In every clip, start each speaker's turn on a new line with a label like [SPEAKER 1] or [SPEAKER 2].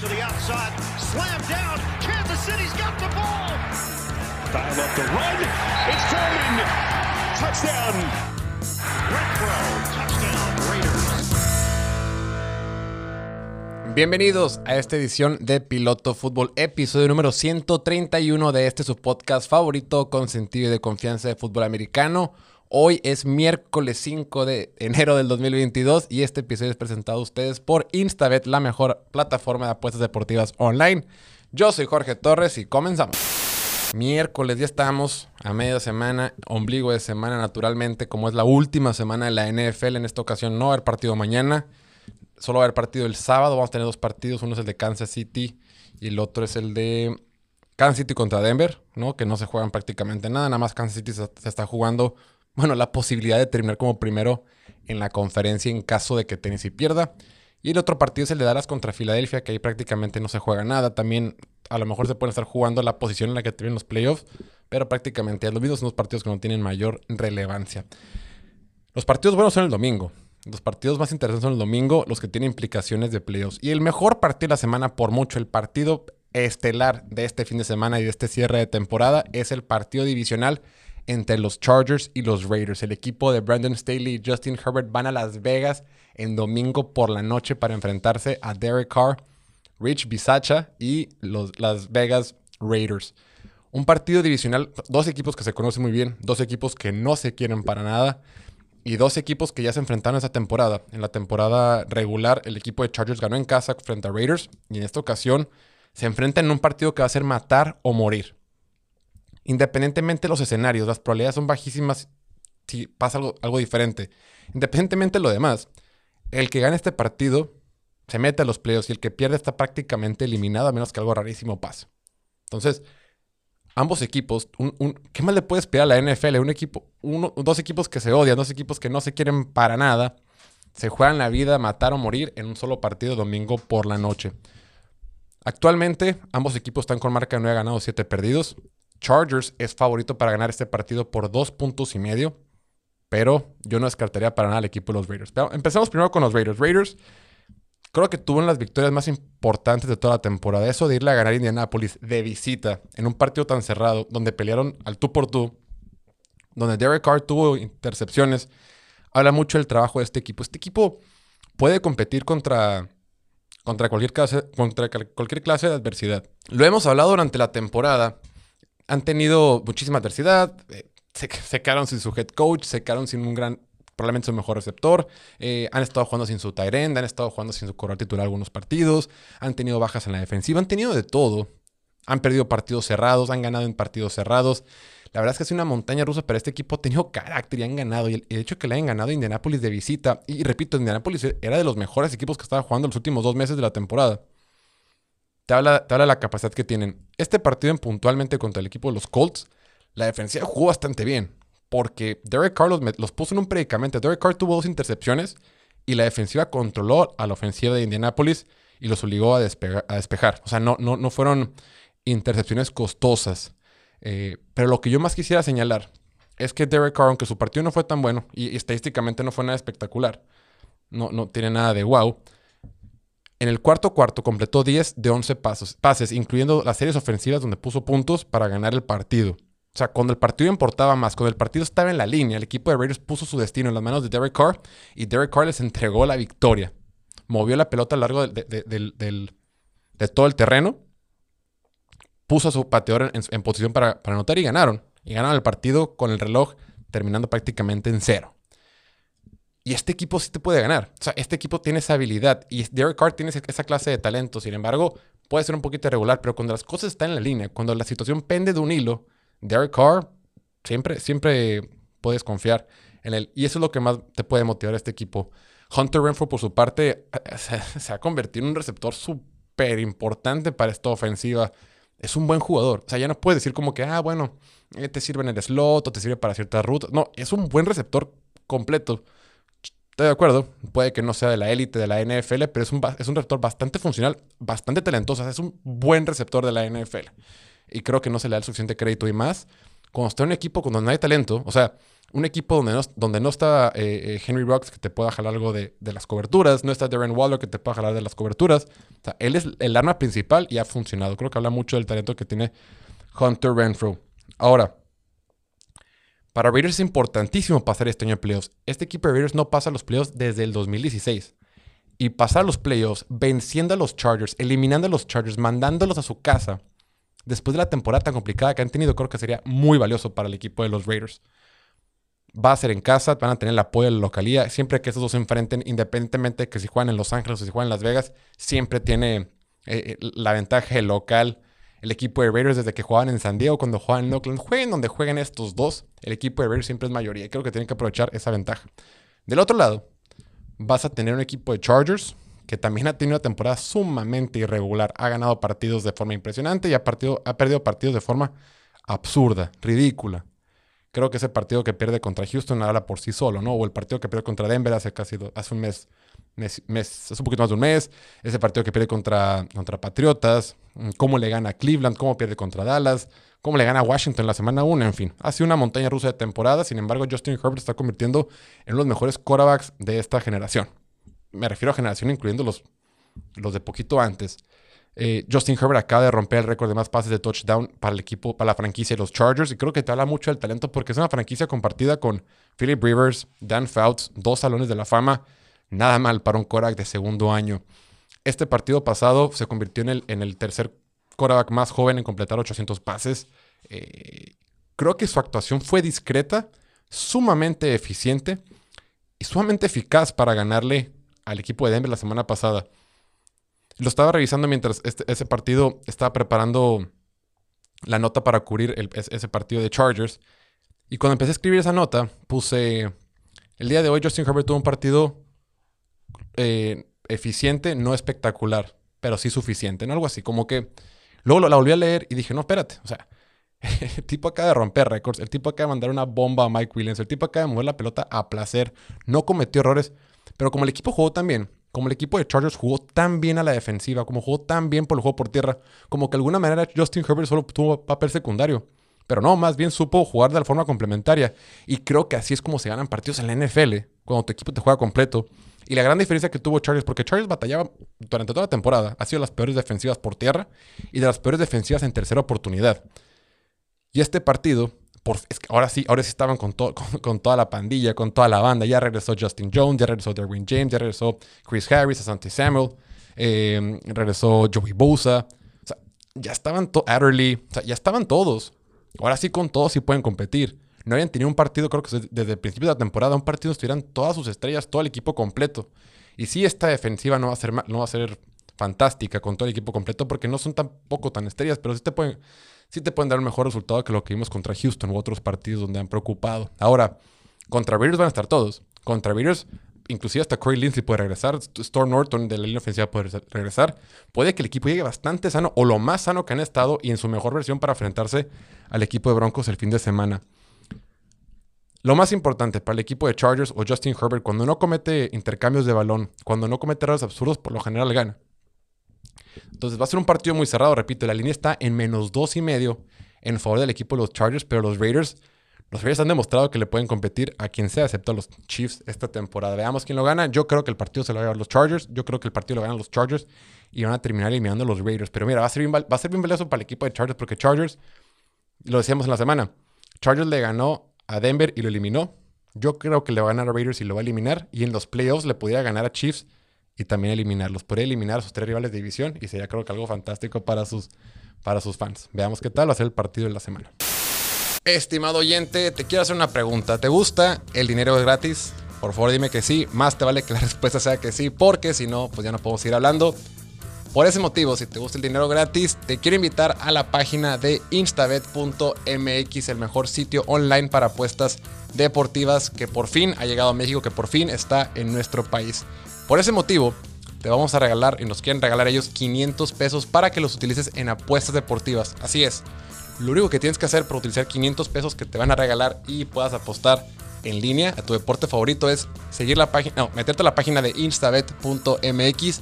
[SPEAKER 1] to the outside, down. Kansas City's got the ball.
[SPEAKER 2] Dial up the run. It's. Touchdown.
[SPEAKER 1] Touchdown.
[SPEAKER 3] Bienvenidos a esta edición de Piloto Fútbol, episodio número 131 de este su podcast favorito con sentido de confianza de fútbol americano. Hoy es miércoles 5 de enero del 2022 y este episodio es presentado a ustedes por Instabet, la mejor plataforma de apuestas deportivas online. Yo soy Jorge Torres y comenzamos. Miércoles, ya estamos a media semana, ombligo de semana naturalmente, como es la última semana de la NFL. En esta ocasión no va a haber partido mañana, solo va a haber partido el sábado. Vamos a tener dos partidos, uno es el de Kansas City y el otro es el de Kansas City contra Denver, ¿no? Que no se juegan prácticamente nada, nada más Kansas City se, se está jugando bueno, la posibilidad de terminar como primero en la conferencia en caso de que Tennessee pierda. Y el otro partido es el de Dallas contra Filadelfia, que ahí prácticamente no se juega nada. También a lo mejor se pueden estar jugando la posición en la que tienen los playoffs, pero prácticamente a los mismos son los partidos que no tienen mayor relevancia. Los partidos buenos son el domingo. Los partidos más interesantes son el domingo, los que tienen implicaciones de playoffs. Y el mejor partido de la semana, por mucho, el partido estelar de este fin de semana y de este cierre de temporada, es el partido divisional entre los Chargers y los Raiders. El equipo de Brandon Staley y Justin Herbert van a Las Vegas en domingo por la noche para enfrentarse a Derek Carr, Rich Bisacha y los Las Vegas Raiders. Un partido divisional, dos equipos que se conocen muy bien, dos equipos que no se quieren para nada y dos equipos que ya se enfrentaron esa temporada. En la temporada regular, el equipo de Chargers ganó en casa frente a Raiders y en esta ocasión se enfrentan en un partido que va a ser matar o morir independientemente de los escenarios, las probabilidades son bajísimas si pasa algo, algo diferente. Independientemente de lo demás, el que gane este partido se mete a los playoffs y el que pierde está prácticamente eliminado a menos que algo rarísimo pase. Entonces, ambos equipos, ¿qué más le puede esperar a la NFL? Un equipo, uno, dos equipos que se odian, dos equipos que no se quieren para nada, se juegan la vida, matar o morir en un solo partido domingo por la noche. Actualmente, ambos equipos están con marca de 9 ganados, 7 perdidos. Chargers es favorito para ganar este partido por dos puntos y medio. Pero yo no descartaría para nada al equipo de los Raiders. Pero empecemos primero con los Raiders. Raiders creo que tuvo las victorias más importantes de toda la temporada. Eso de irle a ganar a Indianapolis de visita en un partido tan cerrado, donde pelearon al tú por tú, donde Derek Carr tuvo intercepciones. Habla mucho del trabajo de este equipo. Este equipo puede competir contra, contra, cualquier, clase, contra cualquier clase de adversidad. Lo hemos hablado durante la temporada han tenido muchísima adversidad. Eh, se, quedaron sin su head coach, se quedaron sin un gran, probablemente su mejor receptor. Eh, han estado jugando sin su tight end, han estado jugando sin su corredor titular algunos partidos. Han tenido bajas en la defensiva, han tenido de todo. Han perdido partidos cerrados, han ganado en partidos cerrados. La verdad es que es una montaña rusa, pero este equipo ha tenido carácter y han ganado. Y el, hecho que le hayan ganado a Indianapolis de visita, y, repito, Indianapolis era de los mejores equipos que estaba jugando los últimos dos meses de la temporada te habla, de la capacidad que tienen. Este partido en puntualmente contra el equipo de los Colts, la defensiva jugó bastante bien. Porque Derek Carr los, puso en un predicamento. Derek Carr tuvo dos intercepciones y la defensiva controló a la ofensiva de Indianapolis y los obligó a, despejar. O sea, no, no, no fueron intercepciones costosas. Eh, pero lo que yo más quisiera señalar es que Derek Carr, aunque su partido no fue tan bueno y, y estadísticamente no fue nada espectacular, no, no tiene nada de wow en el cuarto cuarto completó 10 de 11 pasos, pases, incluyendo las series ofensivas donde puso puntos para ganar el partido. O sea, cuando el partido importaba más, cuando el partido estaba en la línea, el equipo de Raiders puso su destino en las manos de Derek Carr y Derek Carr les entregó la victoria. Movió la pelota a lo largo de, todo el terreno, puso a su pateador en, posición para anotar y ganaron. Y ganaron el partido con el reloj terminando prácticamente en cero. Y este equipo sí te puede ganar. O sea, este equipo tiene esa habilidad. Y Derek Carr tiene esa clase de talento. Sin embargo, puede ser un poquito irregular. Pero cuando las cosas están en la línea, cuando la situación pende de un hilo, Derek Carr siempre, siempre puedes confiar en él. Y eso es lo que más te puede motivar a este equipo. Hunter Renfro, por su parte, se, ha convertido en un receptor súper importante para esta ofensiva. Es un buen jugador. O sea, ya no puedes decir como que, ah, bueno, eh, te sirve en el slot o te sirve para ciertas rutas. No, es un buen receptor completo. Estoy de acuerdo, puede que no sea de la élite de la NFL, pero es un, es un receptor bastante funcional, bastante talentoso, es un buen receptor de la NFL. Y creo que no se le da el suficiente crédito y más. Cuando está en un equipo cuando no hay talento, o sea, un equipo donde no, donde no está eh, eh, Henry Rocks que te pueda jalar algo de, de, las coberturas, no está Darren Waller que te pueda jalar de las coberturas. O sea, él es el arma principal y ha funcionado. Creo que habla mucho del talento que tiene Hunter Renfro. Ahora, para Raiders es importantísimo pasar este año de playoffs. Este equipo de Raiders no pasa los playoffs desde el 2016. Y pasar los playoffs venciendo a los Chargers, eliminando a los Chargers, mandándolos a su casa, después de la temporada tan complicada que han tenido, creo que sería muy valioso para el equipo de los Raiders. Va a ser en casa, van a tener el apoyo de la localidad. Siempre que esos dos se enfrenten, independientemente de que si juegan en Los Ángeles o si juegan en Las Vegas, siempre tiene eh, eh, la ventaja local el equipo de Raiders desde que jugaban en San Diego, cuando juegan en Oakland, jueguen donde jueguen estos dos, el equipo de Raiders siempre es mayoría. Y creo que tienen que aprovechar esa ventaja. Del otro lado, vas a tener un equipo de Chargers que también ha tenido una temporada sumamente irregular. Ha ganado partidos de forma impresionante y ha, ha perdido partidos de forma absurda, ridícula. Creo que ese partido que pierde contra Houston habla por sí solo, ¿no? O el partido que pierde contra Denver hace casi hace un mes mes, es un poquito más de un mes, ese partido que pierde contra, contra Patriotas, mm, cómo le gana a Cleveland, cómo pierde contra Dallas, cómo le gana a Washington la semana 1, en fin. Ha sido una montaña rusa de temporada, sin embargo Justin Herbert está convirtiendo en uno de los mejores quarterbacks de esta generación. Me refiero a generación incluyendo los, los de poquito antes. Eh, Justin Herbert acaba de romper el récord de más pases de touchdown para el equipo, para la franquicia de los Chargers. Y creo que te habla mucho del talento porque es una franquicia compartida con Philip Rivers, Dan Fouts, dos salones de la fama. Nada mal para un Korak de segundo año. Este partido pasado se convirtió en el, tercer Korak más joven en completar 800 pases. Eh, creo que su actuación fue discreta, sumamente eficiente y sumamente eficaz para ganarle al equipo de Denver la semana pasada. Lo estaba revisando mientras este, ese partido estaba preparando la nota para cubrir ese partido de Chargers. Y cuando empecé a escribir esa nota, puse, el día de hoy Justin Herbert tuvo un partido eh, eficiente, no espectacular, pero sí suficiente, ¿no? Algo así, como que luego la volví a leer y dije, no, espérate, o sea, el tipo acaba de romper récords, el tipo acaba de mandar una bomba a Mike Williams, el tipo acaba de mover la pelota a placer, no cometió errores, pero como el equipo jugó tan bien, como el equipo de Chargers jugó tan bien a la defensiva, como jugó tan bien por el juego por tierra, como que de alguna manera Justin Herbert solo tuvo papel secundario. Pero no, más bien supo jugar de la forma complementaria. Y creo que así es como se ganan partidos en la NFL, cuando tu equipo te juega completo. Y la gran diferencia que tuvo Chargers, porque Chargers batallaba durante toda la temporada, ha sido las peores defensivas por tierra y de las peores defensivas en tercera oportunidad. Y este partido, ahora sí, ahora sí estaban con, con, toda la pandilla, con toda la banda. Ya regresó Justin Jones, ya regresó Derwin James, ya regresó Chris Harris, Asante Samuel, eh, regresó Joey Bosa. Ya estaban todos, Adderley, o ya estaban todos. Ahora sí con todos sí pueden competir no habían tenido un partido, creo que desde el principio de la temporada, un partido estuvieran todas sus estrellas, todo el equipo completo. Y sí, esta defensiva no va a ser, no va a ser fantástica con todo el equipo completo porque no son tampoco tan estrellas, pero sí te pueden, sí te pueden dar un mejor resultado que lo que vimos contra Houston u otros partidos donde han preocupado. Ahora, contra Bears van a estar todos. Contra Bears, inclusive hasta Corey Lindsey puede regresar, Storm Norton de la línea ofensiva puede regresar. Puede que el equipo llegue bastante sano o lo más sano que han estado y en su mejor versión para enfrentarse al equipo de Broncos el fin de semana. Lo más importante para el equipo de Chargers o Justin Herbert, cuando no comete intercambios de balón, cuando no comete errores absurdos, por lo general gana. Entonces va a ser un partido muy cerrado, repito, la línea está en menos dos y medio en favor del equipo de los Chargers, pero los Raiders, los Raiders han demostrado que le pueden competir a quien sea, excepto a los Chiefs esta temporada. Veamos quién lo gana. Yo creo que el partido se lo va a llevar los Chargers, yo creo que el partido lo ganan los Chargers y van a terminar eliminando a los Raiders. Pero mira, va a ser bien, va a ser bien valioso para el equipo de Chargers porque Chargers, lo decíamos en la semana, Chargers le ganó a Denver y lo eliminó. Yo creo que le va a ganar a Raiders y lo va a eliminar. Y en los playoffs le pudiera ganar a Chiefs y también eliminarlos. Podría eliminar a sus tres rivales de división y sería creo que algo fantástico para sus, para sus fans. Veamos qué tal va a ser el partido de la semana. Estimado oyente, te quiero hacer una pregunta. ¿Te gusta el dinero gratis? Por favor dime que sí. Más te vale que la respuesta sea que sí, porque si no, pues ya no podemos ir hablando. Por ese motivo, si te gusta el dinero gratis, te quiero invitar a la página de instabet.mx, el mejor sitio online para apuestas deportivas que por fin ha llegado a México, que por fin está en nuestro país. Por ese motivo, te vamos a regalar y nos quieren regalar ellos 500 pesos para que los utilices en apuestas deportivas. Así es. Lo único que tienes que hacer para utilizar 500 pesos que te van a regalar y puedas apostar en línea a tu deporte favorito es seguir la página, no, meterte a la página de instabet.mx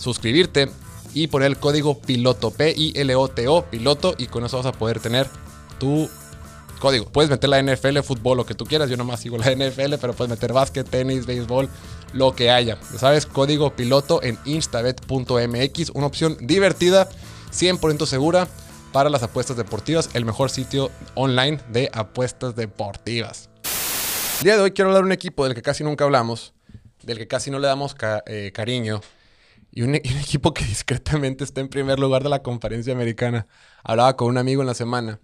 [SPEAKER 3] suscribirte y poner el código piloto, P-I-L-O-T-O, piloto, y con eso vas a poder tener tu código. Puedes meter la NFL, fútbol, lo que tú quieras. Yo nomás sigo la NFL, pero puedes meter básquet, tenis, béisbol, lo que haya. Ya sabes, código piloto en instabet.mx. Una opción divertida, 100% segura para las apuestas deportivas. El mejor sitio online de apuestas deportivas. El día de hoy quiero hablar de un equipo del que casi nunca hablamos, del que casi no le damos eh, cariño. Y un, y un, equipo que discretamente está en primer lugar de la conferencia americana. Hablaba con un amigo en la semana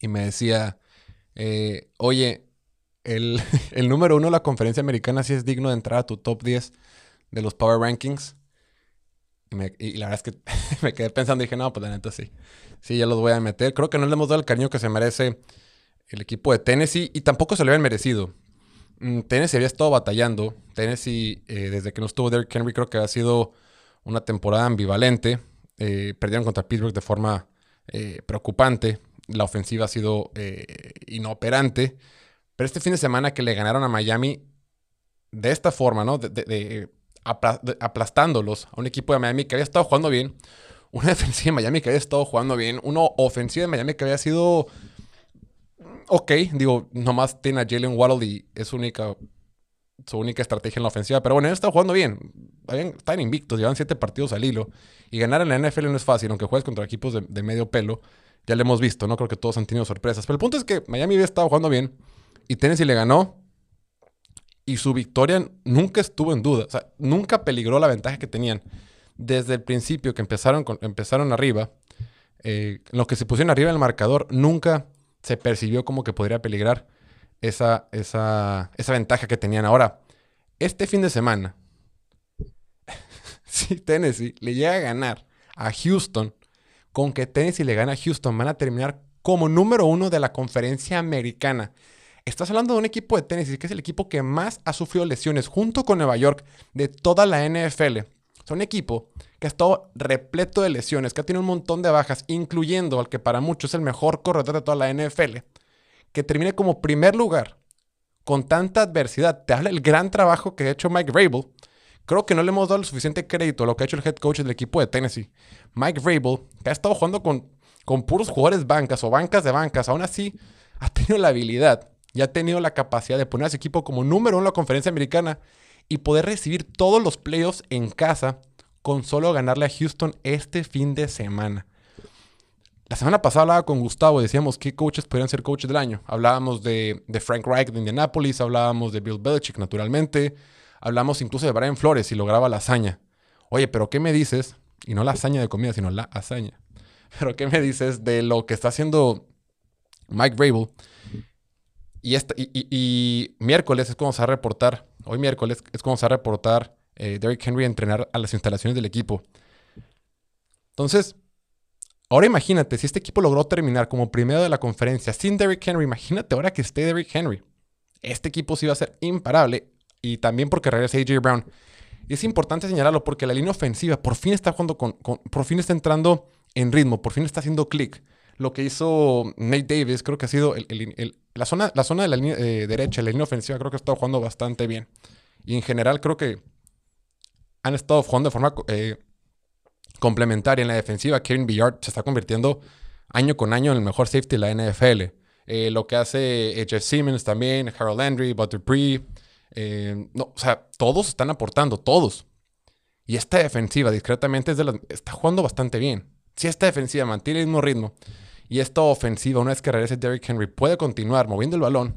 [SPEAKER 3] y me decía, eh, oye, el, el, número uno de la conferencia americana sí es digno de entrar a tu top 10 de los Power Rankings. Y, me, la verdad es que me quedé pensando y dije, no, pues la neta sí. Sí, ya los voy a meter. Creo que no le hemos dado el cariño que se merece el equipo de Tennessee y tampoco se lo habían merecido. Mm, Tennessee había estado batallando. Tennessee, eh, desde que no estuvo Derrick Henry, creo que ha sido una temporada ambivalente. Eh, perdieron contra Pittsburgh de forma eh, preocupante la ofensiva ha sido inoperante. Pero este fin de semana que le ganaron a Miami de esta forma, ¿no? De, de, de, aplastándolos a un equipo de Miami que había estado jugando bien. Una defensiva de Miami que había estado jugando bien. Una ofensiva de Miami que había sido ok. Digo, nomás tiene a Jalen Waddle y es única, su única estrategia en la ofensiva. Pero bueno, ellos están jugando bien. Están invictos, llevan siete partidos al hilo. Y ganar en la NFL no es fácil, aunque juegues contra equipos de, medio pelo ya lo hemos visto, ¿no? Creo que todos han tenido sorpresas. Pero el punto es que Miami había estado jugando bien y Tennessee le ganó y su victoria nunca estuvo en duda. O sea, nunca peligró la ventaja que tenían. Desde el principio que empezaron, empezaron arriba, eh, los que se pusieron arriba en el marcador, nunca se percibió como que podría peligrar esa, esa, esa ventaja que tenían. Ahora, este fin de semana, si Tennessee le llega a ganar a Houston, con que Tennessee le gana a Houston, van a terminar como número uno de la conferencia americana. Estás hablando de un equipo de Tennessee que es el equipo que más ha sufrido lesiones junto con Nueva York de toda la NFL. Es un equipo que ha estado repleto de lesiones, que ha tenido un montón de bajas, incluyendo al que para muchos es el mejor corredor de toda la NFL, que termine como primer lugar con tanta adversidad. Te habla el gran trabajo que ha hecho Mike Vrabel Creo que no le hemos dado el suficiente crédito a lo que ha hecho el head coach del equipo de Tennessee. Mike Vrabel, que ha estado jugando con, con puros jugadores bancas o bancas de bancas, aún así ha tenido la habilidad y ha tenido la capacidad de poner a ese equipo como número uno en la conferencia americana y poder recibir todos los playoffs en casa con solo ganarle a Houston este fin de semana. La semana pasada hablaba con Gustavo y decíamos qué coaches podrían ser coaches del año. Hablábamos de, de Frank Reich de Indianapolis, hablábamos de Bill Belichick naturalmente, Hablamos incluso de Brian Flores y lograba la hazaña. Oye, pero ¿qué me dices? Y no la hazaña de comida, sino la hazaña. Pero ¿qué me dices de lo que está haciendo Mike Vrabel? Y, y, y, y, miércoles es cuando se va a reportar, hoy miércoles es cuando se va a reportar eh, Derrick Henry a entrenar a las instalaciones del equipo. Entonces, ahora imagínate, si este equipo logró terminar como primero de la conferencia sin Derrick Henry, imagínate ahora que esté Derrick Henry. Este equipo sí va a ser imparable y también porque regresa AJ Brown. Y es importante señalarlo porque la línea ofensiva por fin está jugando con, con por fin está entrando en ritmo, por fin está haciendo clic. Lo que hizo Nate Davis creo que ha sido la, zona, la zona de la línea eh, derecha, la línea ofensiva creo que ha estado jugando bastante bien. Y en general creo que han estado jugando de forma eh, complementaria en la defensiva. Kevin Billard se está convirtiendo año con año en el mejor safety de la NFL. Eh, lo que hace Jeff Simmons también, Harold Landry, Butter eh, no, o sea, todos están aportando, todos. Y esta defensiva, discretamente, está jugando bastante bien. Si esta defensiva mantiene el mismo ritmo y esta ofensiva, una vez que regrese Derrick Henry, puede continuar moviendo el balón,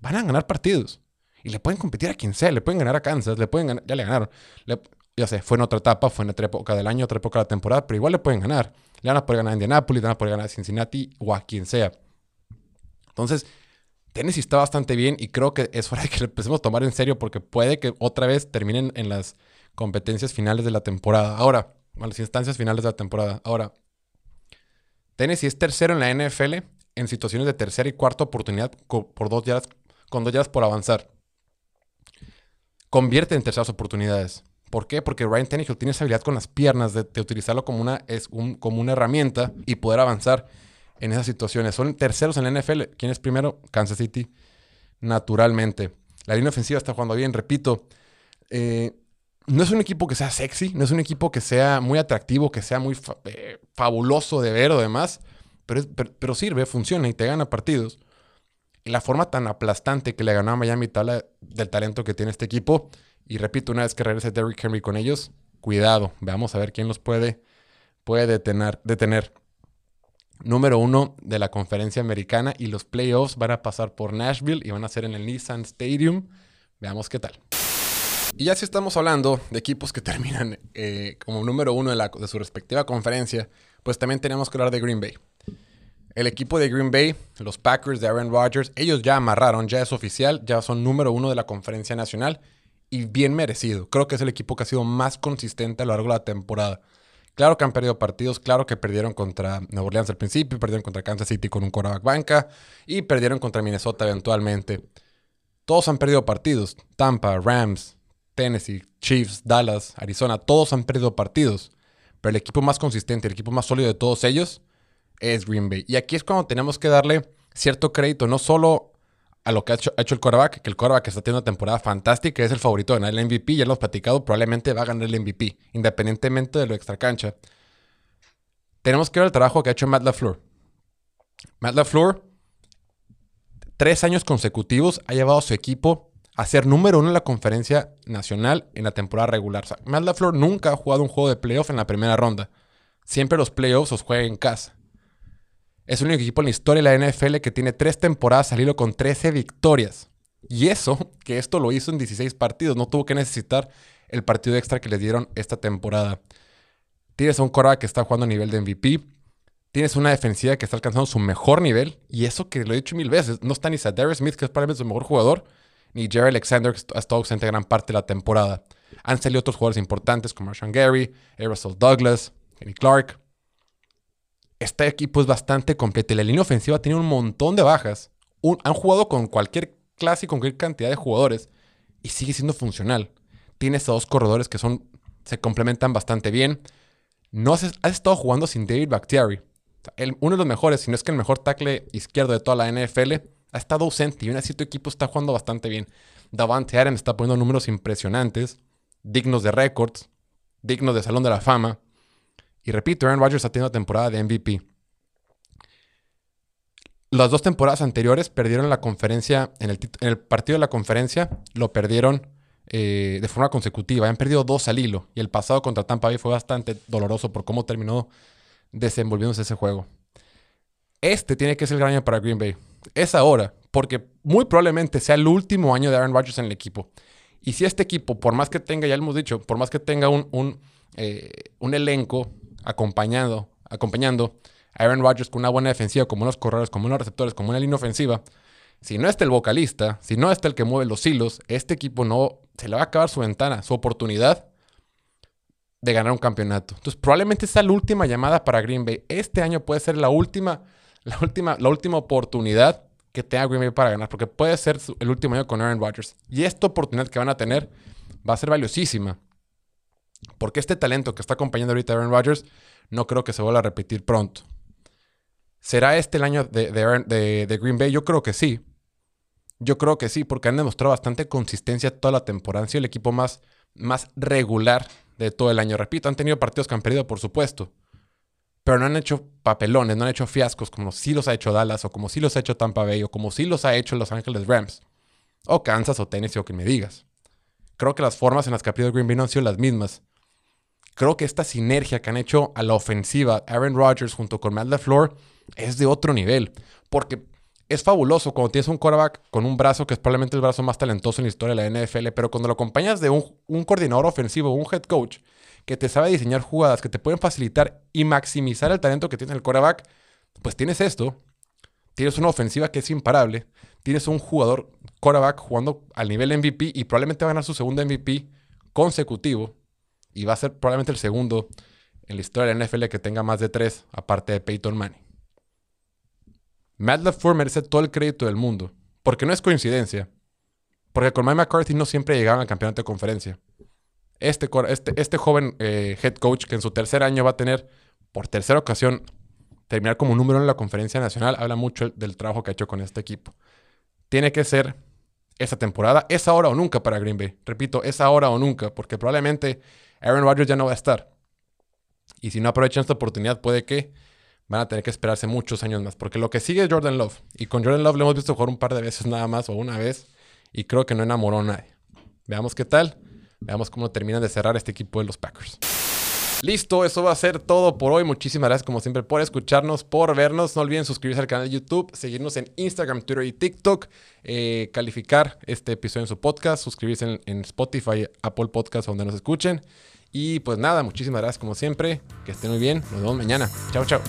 [SPEAKER 3] van a ganar partidos. Y le pueden competir a quien sea, le pueden ganar a Kansas, le pueden ganar, ya le ganaron. Le, ya sé, fue en otra etapa, fue en otra época del año, otra época de la temporada, pero igual le pueden ganar. Le van a poder ganar a Indianapolis, le van a poder ganar a Cincinnati o a quien sea. Entonces, Tennessee está bastante bien y creo que es hora de que lo empecemos a tomar en serio porque puede que otra vez terminen en las competencias finales de la temporada. Ahora, en las instancias finales de la temporada. Ahora, Tennessee es tercero en la NFL en situaciones de tercera y cuarta oportunidad por dos yardas, con dos yardas por avanzar. Convierte en terceras oportunidades. ¿Por qué? Porque Ryan Tannehill tiene esa habilidad con las piernas de, de utilizarlo como una, es un, como una herramienta y poder avanzar en esas situaciones. Son terceros en la NFL. ¿Quién es primero? Kansas City, naturalmente. La línea ofensiva está jugando bien, repito. Eh, no es un equipo que sea sexy, no es un equipo que sea muy atractivo, que sea muy eh, fabuloso de ver o demás, pero, pero, sirve, funciona y te gana partidos. Y la forma tan aplastante que le ganó a Miami tal del talento que tiene este equipo. Y repito, una vez que regrese Derrick Henry con ellos, cuidado, veamos a ver quién los puede, puede detener, detener. Número uno de la conferencia americana y los playoffs van a pasar por Nashville y van a ser en el Nissan Stadium. Veamos qué tal. Y ya si estamos hablando de equipos que terminan eh, como número uno de, la, de su respectiva conferencia, pues también tenemos que hablar de Green Bay. El equipo de Green Bay, los Packers de Aaron Rodgers, ellos ya amarraron, ya es oficial, ya son número uno de la conferencia nacional y bien merecido. Creo que es el equipo que ha sido más consistente a lo largo de la temporada. Claro que han perdido partidos, claro que perdieron contra Nueva Orleans al principio, perdieron contra Kansas City con un quarterback banca y perdieron contra Minnesota eventualmente. Todos han perdido partidos. Tampa, Rams, Tennessee, Chiefs, Dallas, Arizona, todos han perdido partidos. Pero el equipo más consistente, el equipo más sólido de todos ellos es Green Bay. Y aquí es cuando tenemos que darle cierto crédito, no solo a lo que ha hecho, el quarterback, que el quarterback está teniendo una temporada fantástica, es el favorito de ganar el MVP, ya lo hemos platicado, probablemente va a ganar el MVP, independientemente de lo extra cancha. Tenemos que ver el trabajo que ha hecho Matt LaFleur. Matt LaFleur, tres años consecutivos, ha llevado a su equipo a ser número uno en la conferencia nacional en la temporada regular. LaFleur nunca ha jugado un juego de playoff en la primera ronda. Siempre los playoffs los juega en casa. Es el único equipo en la historia de la NFL que tiene tres temporadas al hilo con 13 victorias. Y eso, que esto lo hizo en 16 partidos, no tuvo que necesitar el partido extra que le dieron esta temporada. Tienes a un Cora que está jugando a nivel de MVP. Tienes una defensiva que está alcanzando su mejor nivel. Y eso que lo he dicho mil veces. No está ni Darius Smith, que es probablemente su mejor jugador, ni Jerry Alexander, que ha estado ausente gran parte de la temporada. Han salido otros jugadores importantes como Sean Gary, Russell Douglas, Kenny Clark este equipo es bastante completo. La línea ofensiva tiene un montón de bajas. han jugado con cualquier clase y con cualquier cantidad de jugadores y sigue siendo funcional. Tienes a dos corredores que son, se complementan bastante bien. No has, estado jugando sin David Bakhtiari. uno de los mejores, si no es que el mejor tackle izquierdo de toda la NFL, ha estado ausente y aún tu equipo está jugando bastante bien. Davante Adams está poniendo números impresionantes, dignos de récords, dignos de Salón de la Fama. Y repito, Aaron Rodgers ha tenido temporada de MVP. Las dos temporadas anteriores perdieron la conferencia, en el, partido de la conferencia lo perdieron eh, de forma consecutiva. Han perdido dos al hilo. Y el pasado contra Tampa Bay fue bastante doloroso por cómo terminó desenvolviéndose ese juego. Este tiene que ser el gran año para Green Bay. Es ahora, porque muy probablemente sea el último año de Aaron Rodgers en el equipo. Y si este equipo, por más que tenga, ya lo hemos dicho, por más que tenga un, un, eh, un elenco acompañando, acompañando a Aaron Rodgers con una buena defensiva, como unos corredores, como unos receptores, como una línea ofensiva, si no está el vocalista, si no está el que mueve los hilos, este equipo no se le va a acabar su ventana, su oportunidad de ganar un campeonato. Entonces, probablemente sea la última llamada para Green Bay. Este año puede ser la última, la última, la última oportunidad que tenga Green Bay para ganar, porque puede ser el último año con Aaron Rodgers. Y esta oportunidad que van a tener va a ser valiosísima. Porque este talento que está acompañando ahorita Aaron Rodgers no creo que se vuelva a repetir pronto. ¿Será este el año de, Green Bay? Yo creo que sí. Yo creo que sí, porque han demostrado bastante consistencia toda la temporada. Han sido el equipo más, más regular de todo el año. Repito, han tenido partidos que han perdido, por supuesto. Pero no han hecho papelones, no han hecho fiascos como sí los ha hecho Dallas, o como sí los ha hecho Tampa Bay, o como sí los ha hecho Los Ángeles Rams, o Kansas, o Tennessee, o que me digas. Creo que las formas en las que ha perdido Green Bay no han sido las mismas creo que esta sinergia que han hecho a la ofensiva Aaron Rodgers junto con Matt LaFleur es de otro nivel. Porque es fabuloso cuando tienes un quarterback con un brazo que es probablemente el brazo más talentoso en la historia de la NFL, pero cuando lo acompañas de un, coordinador ofensivo, un head coach, que te sabe diseñar jugadas, que te pueden facilitar y maximizar el talento que tiene el quarterback, pues tienes esto. Tienes una ofensiva que es imparable. Tienes un jugador quarterback jugando al nivel MVP y probablemente va a ganar su segundo MVP consecutivo y va a ser probablemente el segundo en la historia de la NFL que tenga más de tres, aparte de Peyton Manning. Matt LaFleur merece todo el crédito del mundo, porque no es coincidencia. Porque con Mike McCarthy no siempre llegaban al campeonato de conferencia. Este, este, este joven eh, head coach que en su tercer año va a tener, por tercera ocasión, terminar como número en la conferencia nacional, habla mucho del trabajo que ha hecho con este equipo. Tiene que ser esta temporada, es ahora o nunca para Green Bay. Repito, es ahora o nunca, porque probablemente Aaron Rodgers ya no va a estar. Y si no aprovechan esta oportunidad, puede que van a tener que esperarse muchos años más. Porque lo que sigue es Jordan Love. Y con Jordan Love lo hemos visto jugar un par de veces nada más o una vez. Y creo que no enamoró a nadie. Veamos qué tal. Veamos cómo terminan de cerrar este equipo de los Packers. Listo, eso va a ser todo por hoy. Muchísimas gracias como siempre por escucharnos, por vernos. No olviden suscribirse al canal de YouTube, seguirnos en Instagram, Twitter y TikTok, eh, calificar este episodio en su podcast, suscribirse en, en Spotify, Apple Podcast, donde nos escuchen. Y pues nada, muchísimas gracias como siempre. Que estén muy bien. Nos vemos mañana. Chao, chao.